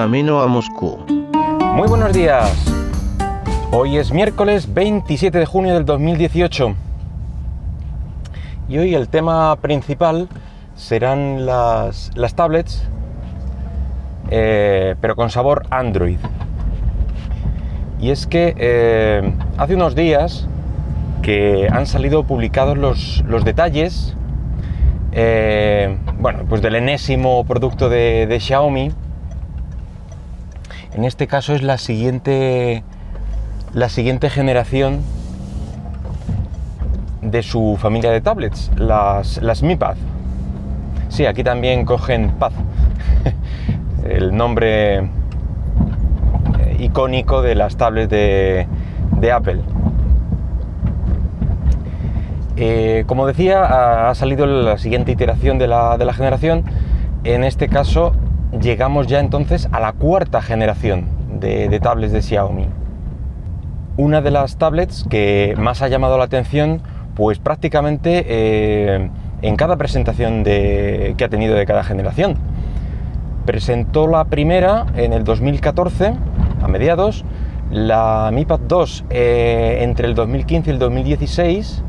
camino a Moscú. Muy buenos días. Hoy es miércoles 27 de junio del 2018. Y hoy el tema principal serán las, las tablets, eh, pero con sabor Android. Y es que eh, hace unos días que han salido publicados los, los detalles eh, bueno, pues del enésimo producto de, de, Xiaomi. En este caso es la siguiente, la siguiente generación de su familia de tablets, las, las Mi Pad. Sí, aquí también cogen Pad, el nombre eh, icónico de las tablets de, de Apple. Eh, como decía, ha salido la siguiente iteración de la, de la, generación. En este caso, llegamos ya entonces a la cuarta generación de, tablets de Xiaomi. Una de las tablets que más ha llamado la atención, pues prácticamente eh, en cada presentación que ha tenido de cada generación. Presentó la primera en el 2014, a mediados, la Mi Pad 2 eh, entre el 2015 y el 2016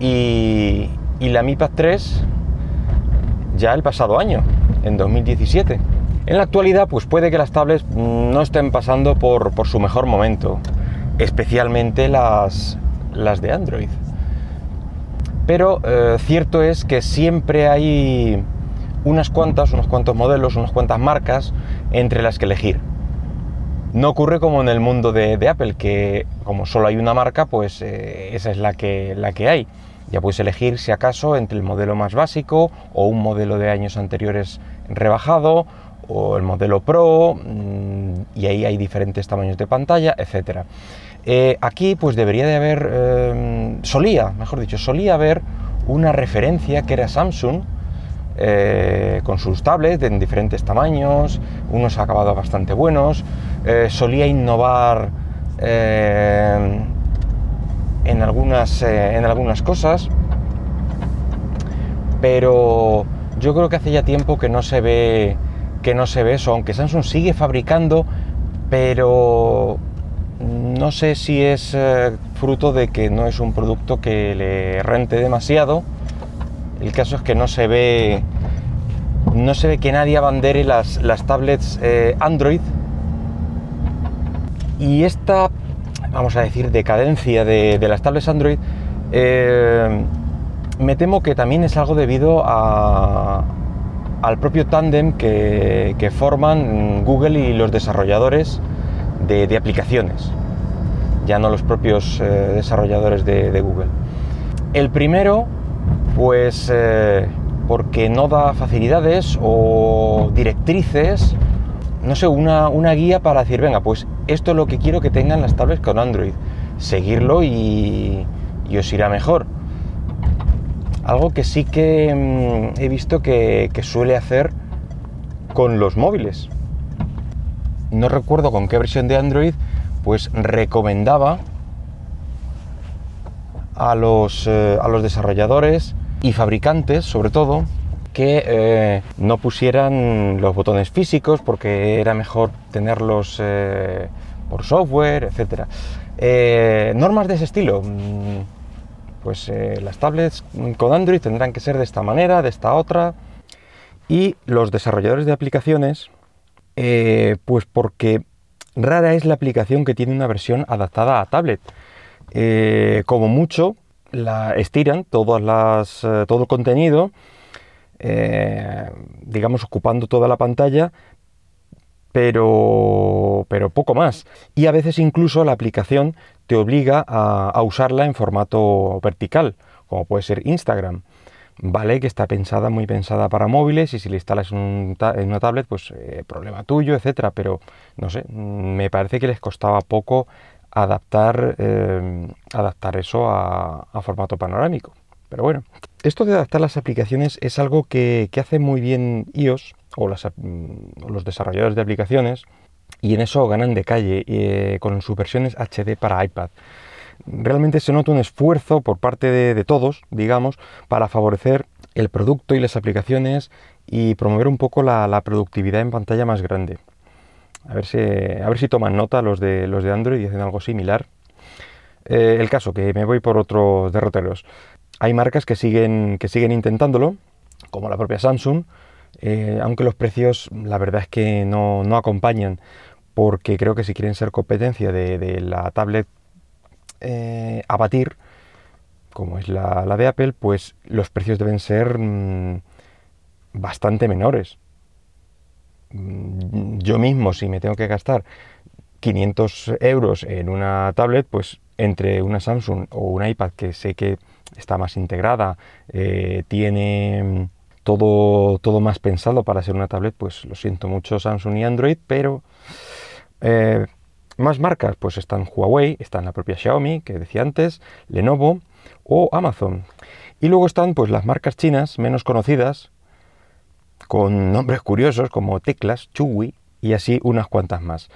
y, y la Mi Pad 3 ya el pasado año, en 2017. En la actualidad, pues puede que las tablets no estén pasando por, por su mejor momento, especialmente las, las de Android. Pero eh, cierto es que siempre hay unas cuantas, unos cuantos modelos, unas cuantas marcas entre las que elegir. No ocurre como en el mundo de, de Apple, que como solo hay una marca, pues eh, esa es la que, la que hay. Ya puedes elegir si acaso entre el modelo más básico o un modelo de años anteriores rebajado o el modelo Pro mmm, y ahí hay diferentes tamaños de pantalla, etc. Eh, aquí pues debería de haber, eh, solía, mejor dicho, solía haber una referencia que era Samsung eh, con sus tablets en diferentes tamaños, unos acabados bastante buenos, solía innovar en algunas, eh, en algunas cosas, pero yo creo que hace ya tiempo que no se ve que no se ve eso, aunque Samsung sigue fabricando, pero no sé si es eh, fruto de que no es un producto que le rente demasiado. El caso es que no se ve no se ve que nadie abandere las, las tablets eh, Android y esta vamos a decir, decadencia de, las tablets Android, eh, me temo que también es algo debido al propio tándem que, forman Google y los desarrolladores de, aplicaciones, ya no los propios eh, desarrolladores de, de, Google. El primero, pues eh, porque no da facilidades o directrices no sé, una, una, guía para decir, venga, pues esto es lo que quiero que tengan las tablets con Android. Seguirlo y, y os irá mejor. Algo que sí que mmm, he visto que, que, suele hacer con los móviles. No recuerdo con qué versión de Android, pues recomendaba a los, eh, a los desarrolladores y fabricantes, sobre todo, que eh, no pusieran los botones físicos porque era mejor tenerlos eh, por software, etc. Eh, normas de ese estilo. Mm, pues las tablets con Android tendrán que ser de esta manera, de esta otra. Y los desarrolladores de aplicaciones, pues porque rara es la aplicación que tiene una versión adaptada a tablet. como mucho, la estiran todas las, todo el contenido eh, digamos, ocupando toda la pantalla, pero, pero poco más. Y a veces incluso la aplicación te obliga a, usarla en formato vertical, como puede ser Instagram. Vale, que está pensada, muy pensada para móviles y si le instalas un en una tablet, pues eh, problema tuyo, etcétera. Pero no sé, me parece que les costaba poco adaptar, eh, adaptar eso a formato panorámico. Pero bueno, esto de adaptar las aplicaciones es algo que, que hace muy bien iOS o, mm, los desarrolladores de aplicaciones y en eso ganan de calle eh, con sus versiones HD para iPad. Realmente se nota un esfuerzo por parte de, todos, digamos, para favorecer el producto y las aplicaciones y promover un poco la, la productividad en pantalla más grande. A ver si, a ver si toman nota los de, los de Android y hacen algo similar. Eh, el caso, que me voy por otros derroteros. Hay marcas que siguen, que siguen intentándolo, como la propia Samsung, eh, aunque los precios la verdad es que no, acompañan, porque creo que si quieren ser competencia de, la tablet eh, a batir, como es la, de Apple, pues los precios deben ser mm, bastante menores. Mm, yo mismo, si me tengo que gastar 500 euros en una tablet, pues entre una Samsung o un iPad que sé que está más integrada, eh, tiene mm, todo, todo más pensado para ser una tablet, pues lo siento mucho Samsung y Android, pero eh, más marcas, pues están Huawei, están la propia Xiaomi, que decía antes, Lenovo o Amazon. Y luego están pues las marcas chinas menos conocidas, con nombres curiosos como Teclas, Chuwi y así unas cuantas más.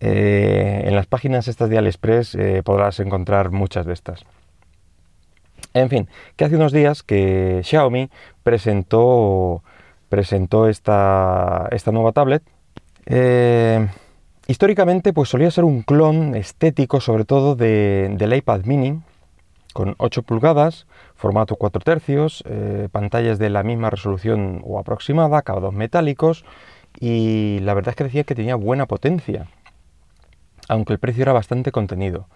Eh, en las páginas estas de AliExpress podrás encontrar muchas de estas. En fin, que hace unos días que Xiaomi presentó, presentó esta, esta nueva tablet. Eh, históricamente pues solía ser un clon estético sobre todo del iPad mini con 8 pulgadas, formato 4 tercios, pantallas de la misma resolución o aproximada, acabados metálicos y la verdad es que decía que tenía buena potencia aunque el precio era bastante contenido.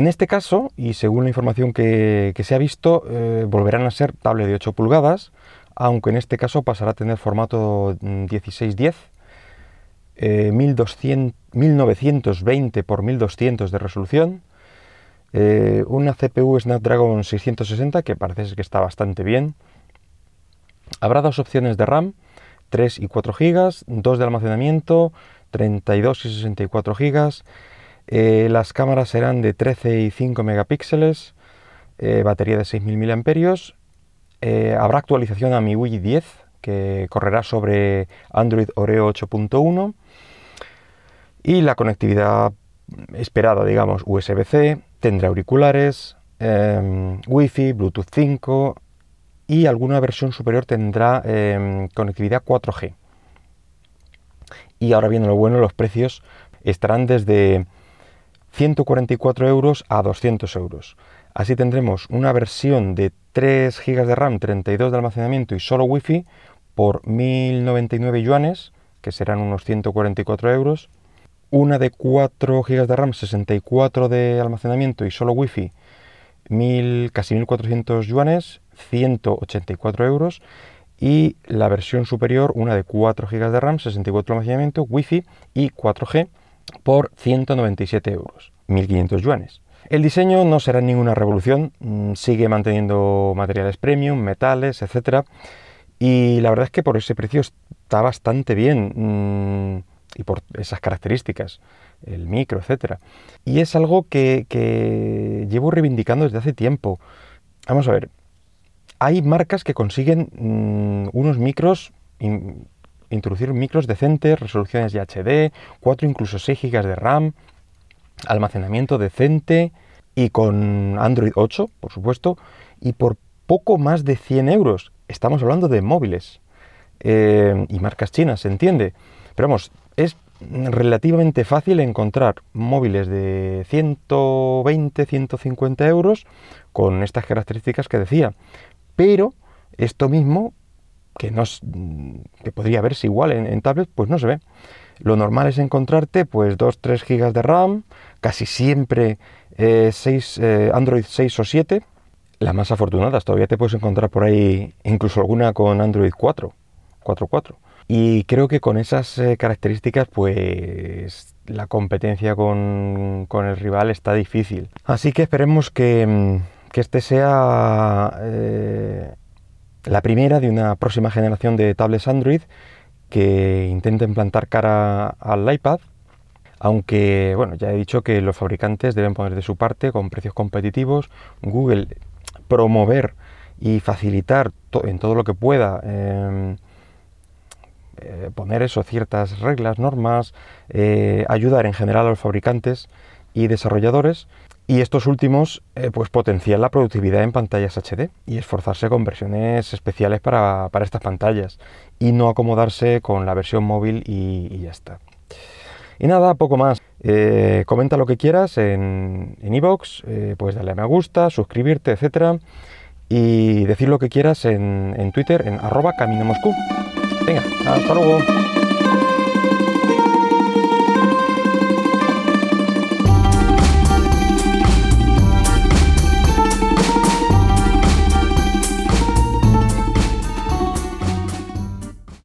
En este caso, y según la información que, se ha visto, eh, volverán a ser tablet de 8 pulgadas, aunque en este caso pasará a tener formato 1610, 1920 x 1200 de resolución, eh, una CPU Snapdragon 660 que parece que está bastante bien. Habrá dos opciones de RAM, 3 y 4 GB, 2 de almacenamiento, 32 y 64 gigas. Eh, las cámaras serán de 13 y 5 megapíxeles, eh, batería de 6.000 mAh. Eh, habrá actualización a MIUI 10 que correrá sobre Android Oreo 8.1 y la conectividad esperada, digamos, USB-C, tendrá auriculares, em, Wi-Fi, Bluetooth 5 y alguna versión superior tendrá em, conectividad 4G. Y ahora viene lo bueno, los precios estarán desde 144 euros a 200 euros. Así tendremos una versión de 3 GB de RAM, 32 de almacenamiento y solo Wi-Fi por 1099 yuanes, que serán unos 144 euros. Una de 4 GB de RAM, 64 de almacenamiento y solo Wi-Fi, casi 1400 yuanes, 184 euros y la versión superior, una de 4 GB de RAM, 64 de almacenamiento, Wi-Fi y 4G por 197 euros, 1.500 yuanes. El diseño no será ninguna revolución, mm, sigue manteniendo materiales premium, metales, etc. Y la verdad es que por ese precio está bastante bien mm, y por esas características, el micro, etc. Y es algo que, que llevo reivindicando desde hace tiempo. Vamos a ver, hay marcas que consiguen mm, unos micros, introducir micros decentes, resoluciones de HD, 4 incluso 6 GB de RAM, almacenamiento decente y con Android 8, por supuesto, y por poco más de 100 euros. Estamos hablando de móviles eh, y marcas chinas, se entiende. Pero vamos, es relativamente fácil encontrar móviles de 120, 150 euros con estas características que decía pero esto mismo, que, no, que podría verse igual en, en tablet, pues no se ve. Lo normal es encontrarte pues 2-3 GB de RAM, casi siempre eh, 6, eh, Android 6 o 7. Las más afortunadas, todavía te puedes encontrar por ahí incluso alguna con Android 4, 4.4. Y creo que con esas eh, características, pues la competencia con, con, el rival está difícil. Así que esperemos que, mm, que este sea la primera de una próxima generación de tablets Android que intenten plantar cara al iPad, aunque bueno, ya he dicho que los fabricantes deben poner de su parte con precios competitivos, Google promover y facilitar en todo lo que pueda em, eh, poner eso, ciertas reglas, normas, eh, ayudar en general a los fabricantes y desarrolladores Y estos últimos eh, pues potencian la productividad en pantallas HD y esforzarse con versiones especiales para, estas pantallas y no acomodarse con la versión móvil y, ya está. Y nada, poco más. Eh, comenta lo que quieras en iVoox, en puedes darle a me gusta, suscribirte, etcétera y decir lo que quieras en, en Twitter en arroba camino Venga, hasta luego.